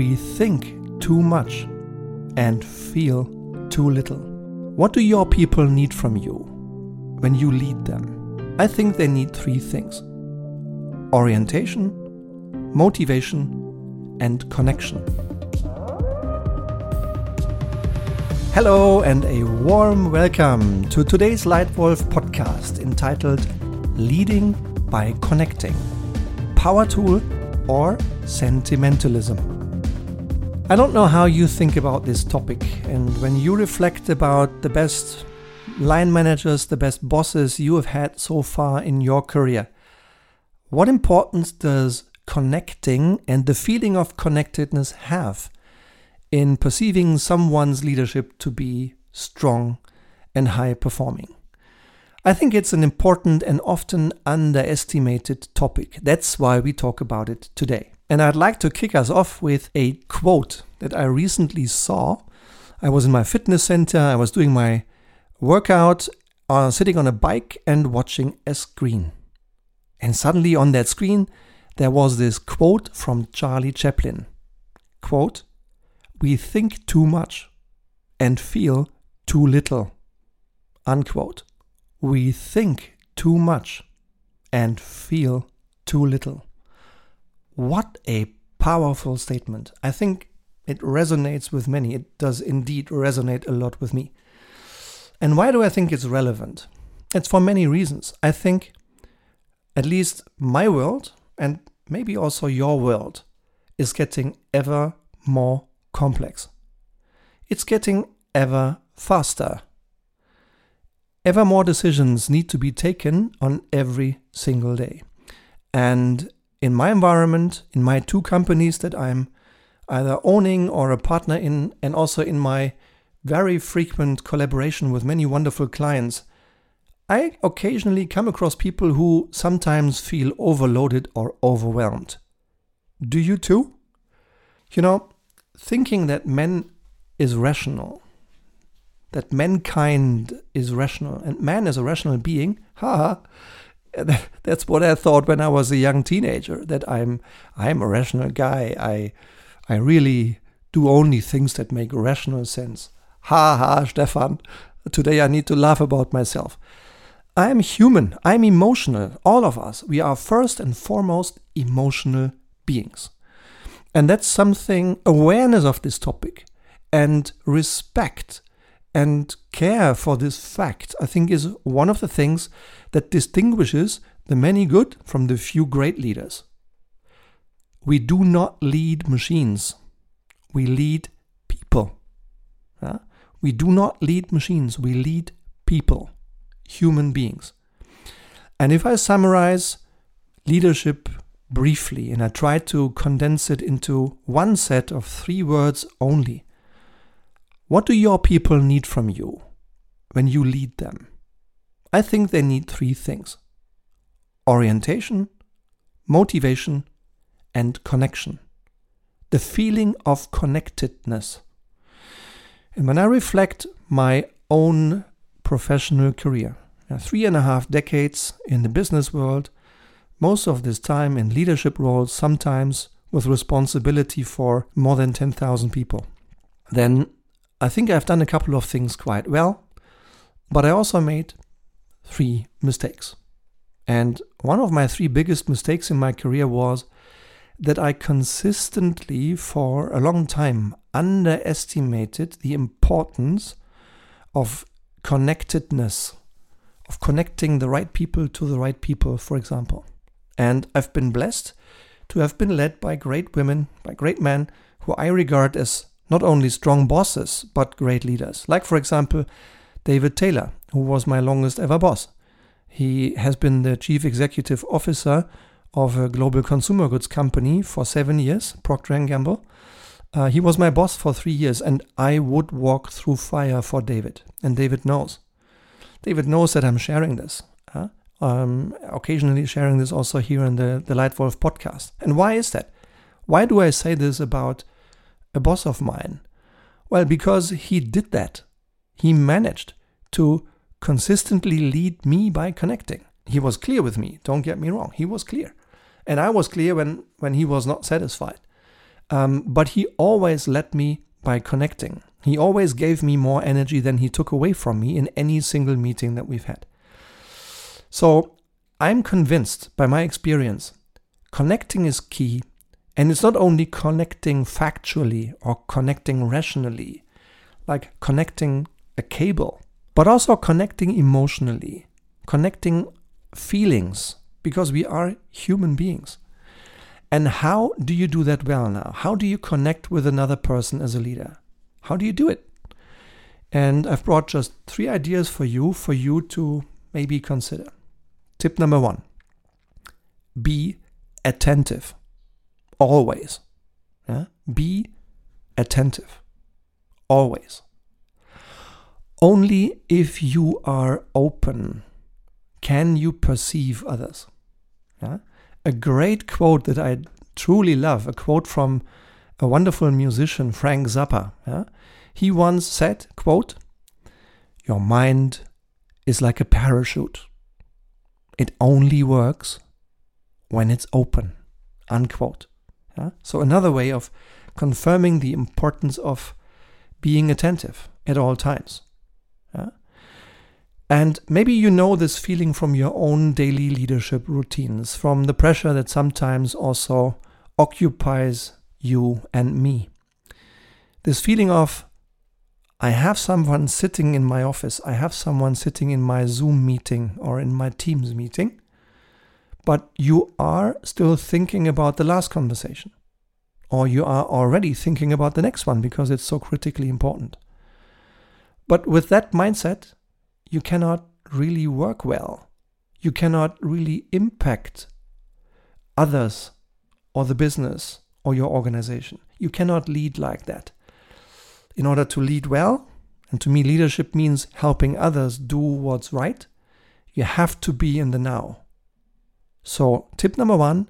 We think too much and feel too little. What do your people need from you when you lead them? I think they need three things orientation, motivation, and connection. Hello, and a warm welcome to today's Leitwolf podcast entitled Leading by Connecting Power Tool or Sentimentalism. I don't know how you think about this topic, and when you reflect about the best line managers, the best bosses you have had so far in your career, what importance does connecting and the feeling of connectedness have in perceiving someone's leadership to be strong and high performing? I think it's an important and often underestimated topic. That's why we talk about it today. And I'd like to kick us off with a quote that I recently saw. I was in my fitness center, I was doing my workout, uh, sitting on a bike and watching a screen. And suddenly on that screen, there was this quote from Charlie Chaplin. Quote, we think too much and feel too little. Unquote. We think too much and feel too little. What a powerful statement. I think it resonates with many. It does indeed resonate a lot with me. And why do I think it's relevant? It's for many reasons. I think at least my world, and maybe also your world, is getting ever more complex. It's getting ever faster. Ever more decisions need to be taken on every single day. And in my environment, in my two companies that I'm either owning or a partner in, and also in my very frequent collaboration with many wonderful clients, I occasionally come across people who sometimes feel overloaded or overwhelmed. Do you too? You know, thinking that man is rational, that mankind is rational, and man is a rational being, haha, that's what I thought when I was a young teenager. That I'm I'm a rational guy. I I really do only things that make rational sense. Ha ha, Stefan. Today I need to laugh about myself. I am human. I'm emotional. All of us. We are first and foremost emotional beings. And that's something, awareness of this topic and respect and care for this fact, I think, is one of the things that distinguishes the many good from the few great leaders. We do not lead machines, we lead people. Yeah? We do not lead machines, we lead people, human beings. And if I summarize leadership briefly and I try to condense it into one set of three words only, what do your people need from you when you lead them? I think they need three things orientation, motivation, and connection. The feeling of connectedness. And when I reflect my own professional career, three and a half decades in the business world, most of this time in leadership roles, sometimes with responsibility for more than 10,000 people, then I think I've done a couple of things quite well, but I also made three mistakes. And one of my three biggest mistakes in my career was that I consistently, for a long time, underestimated the importance of connectedness, of connecting the right people to the right people, for example. And I've been blessed to have been led by great women, by great men who I regard as not only strong bosses, but great leaders. Like, for example, David Taylor, who was my longest ever boss. He has been the chief executive officer of a global consumer goods company for seven years, Procter & Gamble. Uh, he was my boss for three years, and I would walk through fire for David. And David knows. David knows that I'm sharing this. Uh, um, occasionally sharing this also here in the, the Leitwolf podcast. And why is that? Why do I say this about a boss of mine? Well, because he did that. He managed to consistently lead me by connecting. He was clear with me, don't get me wrong. He was clear. And I was clear when, when he was not satisfied. Um, but he always led me by connecting. He always gave me more energy than he took away from me in any single meeting that we've had. So I'm convinced by my experience, connecting is key. And it's not only connecting factually or connecting rationally, like connecting a cable, but also connecting emotionally, connecting feelings, because we are human beings. And how do you do that well now? How do you connect with another person as a leader? How do you do it? And I've brought just three ideas for you, for you to maybe consider. Tip number one be attentive. Always. Yeah? Be attentive. Always. Only if you are open can you perceive others. Yeah? A great quote that I truly love, a quote from a wonderful musician, Frank Zappa. Yeah? He once said, quote, Your mind is like a parachute. It only works when it's open. Unquote. So another way of confirming the importance of being attentive at all times. And maybe you know this feeling from your own daily leadership routines, from the pressure that sometimes also occupies you and me. This feeling of, I have someone sitting in my office, I have someone sitting in my Zoom meeting or in my Teams meeting, but you are still thinking about the last conversation, or you are already thinking about the next one because it's so critically important. But with that mindset, you cannot really work well. You cannot really impact others or the business or your organization. You cannot lead like that. In order to lead well, and to me, leadership means helping others do what's right, you have to be in the now. So, tip number one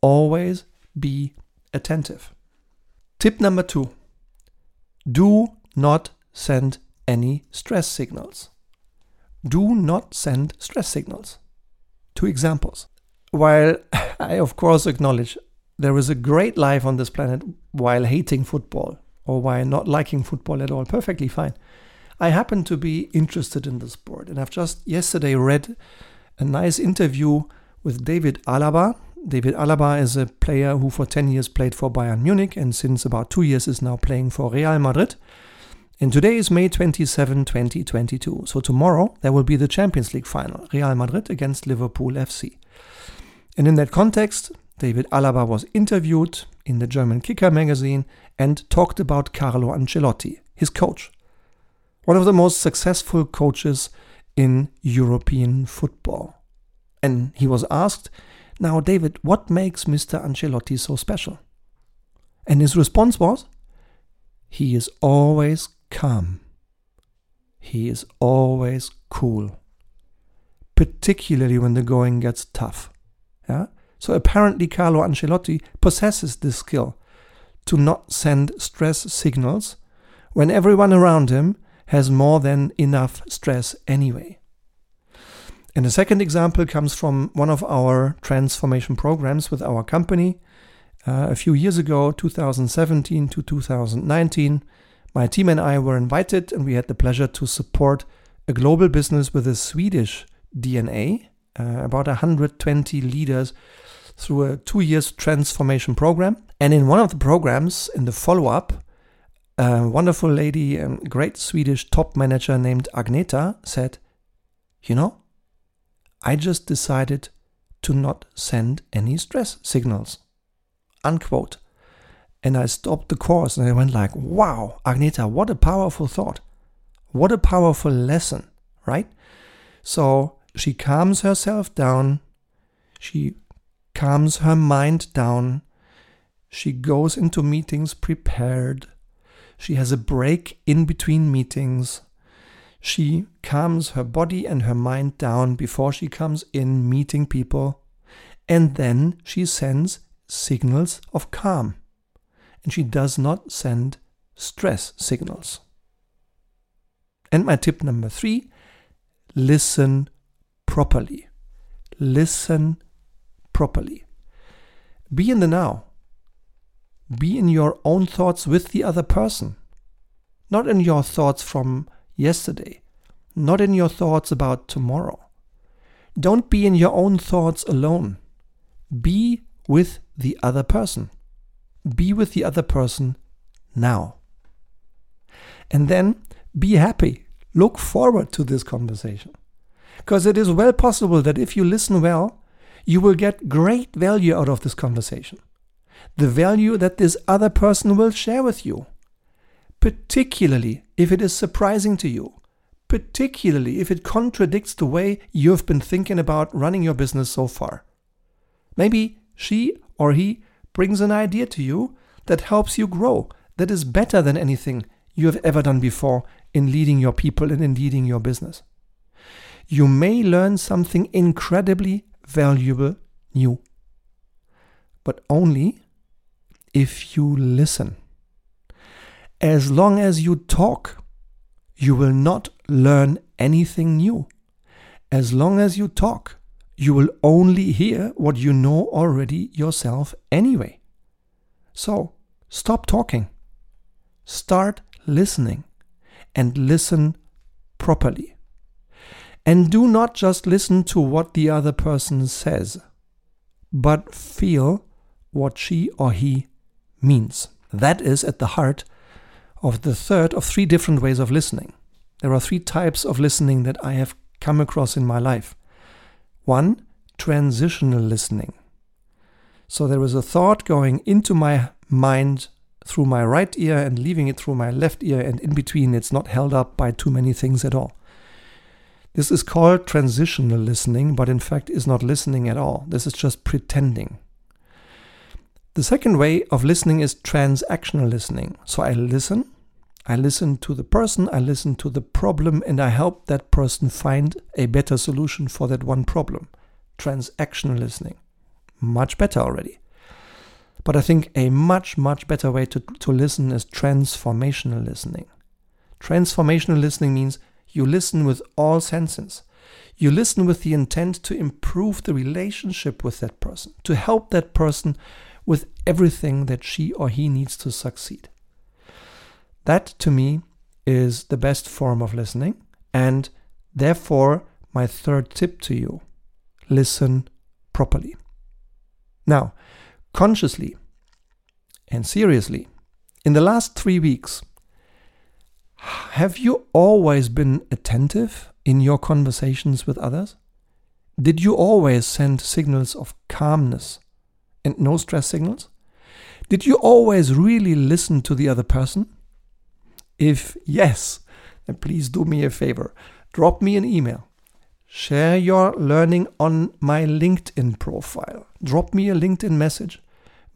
always be attentive. Tip number two do not send any stress signals do not send stress signals. Two examples. While I, of course, acknowledge there is a great life on this planet while hating football or while not liking football at all, perfectly fine. I happen to be interested in the sport, and I've just yesterday read a nice interview with David Alaba. David Alaba is a player who for 10 years played for Bayern Munich and since about two years is now playing for Real Madrid. And today is May 27, 2022. So tomorrow there will be the Champions League final, Real Madrid against Liverpool FC. And in that context, David Alaba was interviewed in the German Kicker magazine and talked about Carlo Ancelotti, his coach. One of the most successful coaches in European football. And he was asked, Now, David, what makes Mr. Ancelotti so special? And his response was, He is always calm. He is always cool, particularly when the going gets tough. Yeah? So apparently Carlo Ancelotti possesses this skill to not send stress signals when everyone around him has more than enough stress anyway. And the second example comes from one of our transformation programs with our company. Uh, a few years ago, 2017 to 2019, my team and I were invited, and we had the pleasure to support a global business with a Swedish DNA, uh, about 120 leaders through a two years transformation program. And in one of the programs, in the follow up, a wonderful lady a great Swedish top manager named Agneta said, You know, I just decided to not send any stress signals. Unquote. And I stopped the course and I went like, wow, Agneta, what a powerful thought. What a powerful lesson, right? So she calms herself down. She calms her mind down. She goes into meetings prepared. She has a break in between meetings. She calms her body and her mind down before she comes in meeting people. And then she sends signals of calm and she does not send stress signals. And my tip number three listen properly. Listen properly. Be in the now. be in your own thoughts with the other person, not in your thoughts from yesterday, not in your thoughts about tomorrow. Don't be in your own thoughts alone. Be with the other person. Be with the other person now. And then be happy. Look forward to this conversation. Because it is well possible that if you listen well, you will get great value out of this conversation. The value that this other person will share with you. Particularly if it is surprising to you. Particularly if it contradicts the way you've been thinking about running your business so far. Maybe she or he brings an idea to you that helps you grow, that is better than anything you have ever done before in leading your people and in leading your business. You may learn something incredibly valuable new, but only if you listen. As long as you talk, you will not learn anything new. As long as you talk, you will only hear what you know already yourself anyway. So, stop talking. Start listening and listen properly. And do not just listen to what the other person says, but feel what she or he means. That is at the heart of the third of three different ways of listening. There are three types of listening that I have come across in my life. One, transitional listening. So there is a thought going into my mind through my right ear and leaving it through my left ear, and in between, it's not held up by too many things at all. This is called transitional listening, but in fact is not listening at all. This is just pretending. The second way of listening is transactional listening. So I listen, I listen to the person, I listen to the problem, and I help that person find a better solution for that one problem. Transactional listening. Much better already. But I think a much, much better way to, to listen is transformational listening. Transformational listening means you listen with all senses. You listen with the intent to improve the relationship with that person, to help that person with everything that she or he needs to succeed. That to me is the best form of listening, and therefore, my third tip to you listen properly. Now, consciously and seriously, in the last three weeks, have you always been attentive in your conversations with others? Did you always send signals of calmness and no stress signals? Did you always really listen to the other person? If yes, then please do me a favor. Drop me an email. Share your learning on my LinkedIn profile. Drop me a LinkedIn message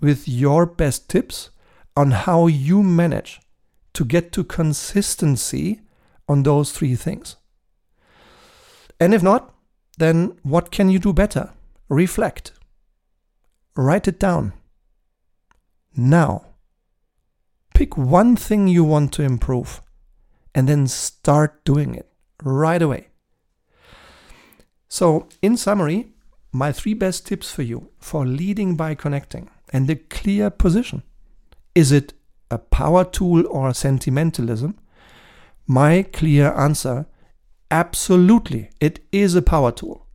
with your best tips on how you manage to get to consistency on those three things. And if not, then what can you do better? Reflect. Write it down. Now, pick one thing you want to improve and then start doing it right away. So, in summary, my three best tips for you for leading by connecting and a clear position. Is it a power tool or sentimentalism? My clear answer absolutely, it is a power tool.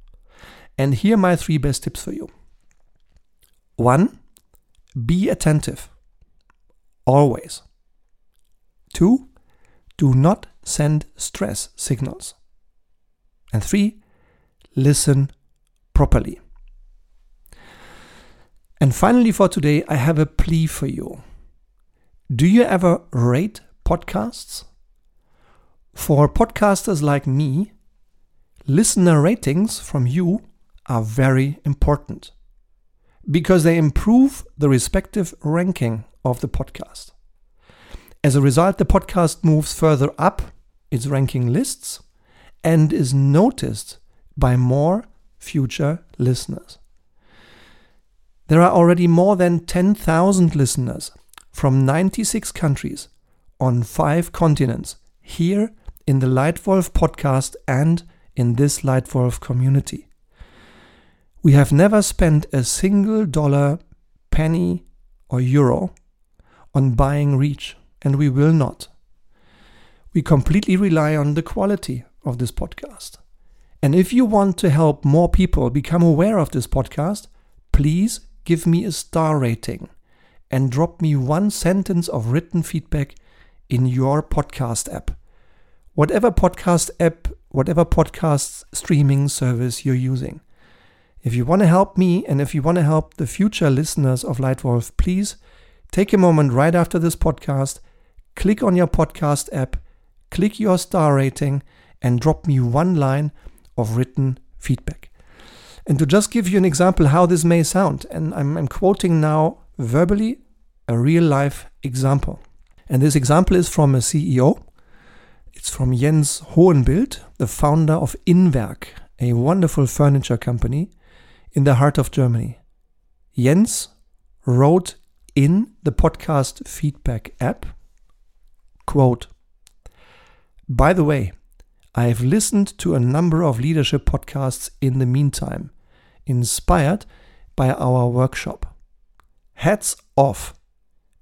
And here are my three best tips for you. One, be attentive. Always. Two, do not send stress signals. And three, listen properly. And finally, for today, I have a plea for you. Do you ever rate podcasts? For podcasters like me, listener ratings from you are very important because they improve the respective ranking of the podcast. As a result, the podcast moves further up its ranking lists and is noticed by more future listeners. There are already more than 10,000 listeners from 96 countries on five continents here in the Leitwolf podcast and in this Leitwolf community. We have never spent a single dollar, penny, or euro on buying reach, and we will not. We completely rely on the quality of this podcast. And if you want to help more people become aware of this podcast, please give me a star rating and drop me one sentence of written feedback in your podcast app. Whatever podcast app, whatever podcast streaming service you're using. If you want to help me and if you want to help the future listeners of Leitwolf, please take a moment right after this podcast, click on your podcast app, click your star rating, and drop me one line of written feedback. And to just give you an example how this may sound, and I'm, I'm quoting now verbally a real life example. And this example is from a CEO. It's from Jens Hohenbild, the founder of Inwerk, a wonderful furniture company in the heart of Germany. Jens wrote in the podcast feedback app, quote, By the way, I have listened to a number of leadership podcasts in the meantime, inspired by our workshop. Hats off.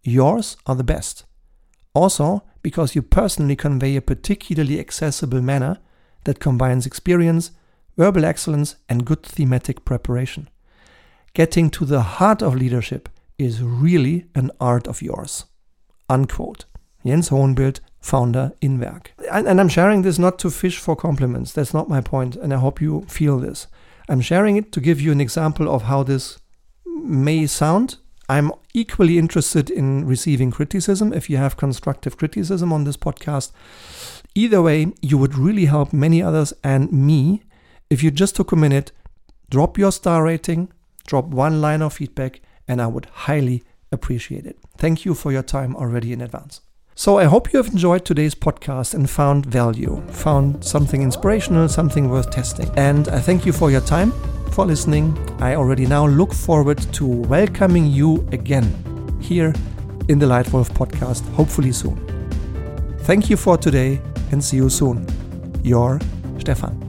Yours are the best. Also, because you personally convey a particularly accessible manner that combines experience, verbal excellence, and good thematic preparation. Getting to the heart of leadership is really an art of yours. Unquote. Jens Hohenbild, founder Inwerk. And, and I'm sharing this not to fish for compliments. That's not my point. point, and I hope you feel this. I'm sharing it to give you an example of how this may sound. I'm equally interested in receiving criticism if you have constructive criticism on this podcast. Either way, you would really help many others and me if you just took a minute, drop your star rating, drop one line of feedback, and I would highly appreciate it. Thank you for your time already in advance. So I hope you have enjoyed today's podcast and found value, found something inspirational, something worth testing. And I thank you for your time, for listening. I already now look forward to welcoming you again here in the Leitwolf podcast, hopefully soon. Thank you for today and see you soon. Your Stefan.